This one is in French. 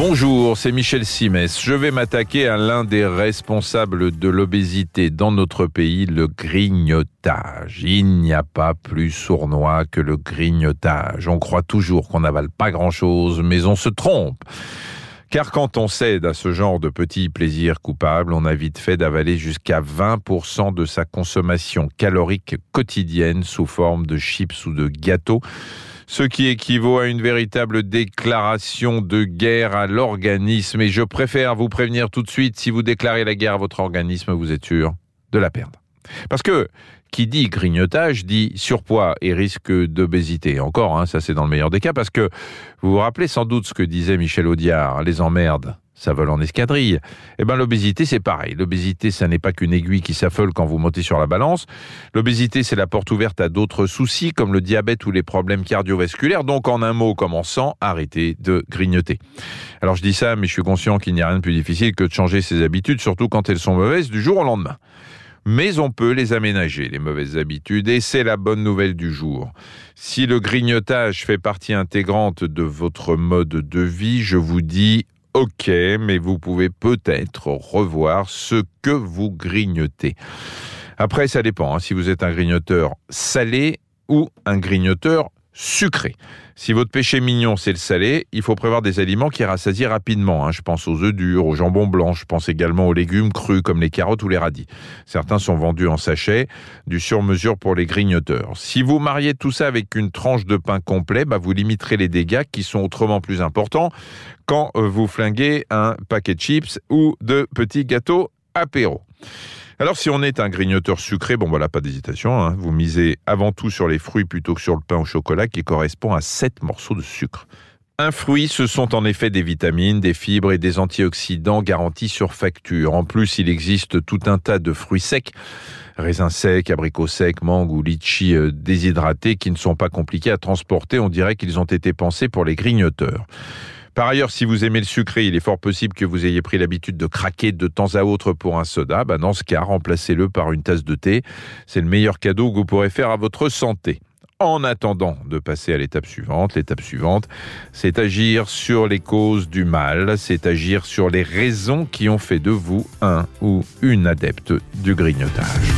Bonjour, c'est Michel Simès. Je vais m'attaquer à l'un des responsables de l'obésité dans notre pays, le grignotage. Il n'y a pas plus sournois que le grignotage. On croit toujours qu'on n'avale pas grand-chose, mais on se trompe. Car quand on cède à ce genre de petits plaisirs coupables, on a vite fait d'avaler jusqu'à 20% de sa consommation calorique quotidienne sous forme de chips ou de gâteaux ce qui équivaut à une véritable déclaration de guerre à l'organisme. Et je préfère vous prévenir tout de suite, si vous déclarez la guerre à votre organisme, vous êtes sûr de la perdre. Parce que qui dit grignotage dit surpoids et risque d'obésité. Encore, hein, ça c'est dans le meilleur des cas, parce que vous vous rappelez sans doute ce que disait Michel Audiard, les emmerdes ça vole en escadrille. Eh ben l'obésité c'est pareil. L'obésité ça n'est pas qu'une aiguille qui s'affole quand vous montez sur la balance. L'obésité c'est la porte ouverte à d'autres soucis comme le diabète ou les problèmes cardiovasculaires. Donc en un mot commençant, arrêtez de grignoter. Alors je dis ça mais je suis conscient qu'il n'y a rien de plus difficile que de changer ses habitudes surtout quand elles sont mauvaises du jour au lendemain. Mais on peut les aménager, les mauvaises habitudes, et c'est la bonne nouvelle du jour. Si le grignotage fait partie intégrante de votre mode de vie, je vous dis ok, mais vous pouvez peut-être revoir ce que vous grignotez. Après, ça dépend hein, si vous êtes un grignoteur salé ou un grignoteur sucré. Si votre péché mignon, c'est le salé, il faut prévoir des aliments qui rassasient rapidement. Hein. Je pense aux œufs durs, aux jambons blancs, je pense également aux légumes crus comme les carottes ou les radis. Certains sont vendus en sachet, du sur-mesure pour les grignoteurs. Si vous mariez tout ça avec une tranche de pain complet, bah vous limiterez les dégâts qui sont autrement plus importants quand euh, vous flinguez un paquet de chips ou de petits gâteaux apéro. Alors si on est un grignoteur sucré, bon voilà, pas d'hésitation, hein. vous misez avant tout sur les fruits plutôt que sur le pain au chocolat qui correspond à 7 morceaux de sucre. Un fruit, ce sont en effet des vitamines, des fibres et des antioxydants garantis sur facture. En plus, il existe tout un tas de fruits secs, raisins secs, abricots secs, mangue ou litchi euh, déshydratés qui ne sont pas compliqués à transporter. On dirait qu'ils ont été pensés pour les grignoteurs. Par ailleurs, si vous aimez le sucré, il est fort possible que vous ayez pris l'habitude de craquer de temps à autre pour un soda. Bah, dans ce cas, remplacez-le par une tasse de thé. C'est le meilleur cadeau que vous pourrez faire à votre santé. En attendant de passer à l'étape suivante, l'étape suivante, c'est agir sur les causes du mal, c'est agir sur les raisons qui ont fait de vous un ou une adepte du grignotage.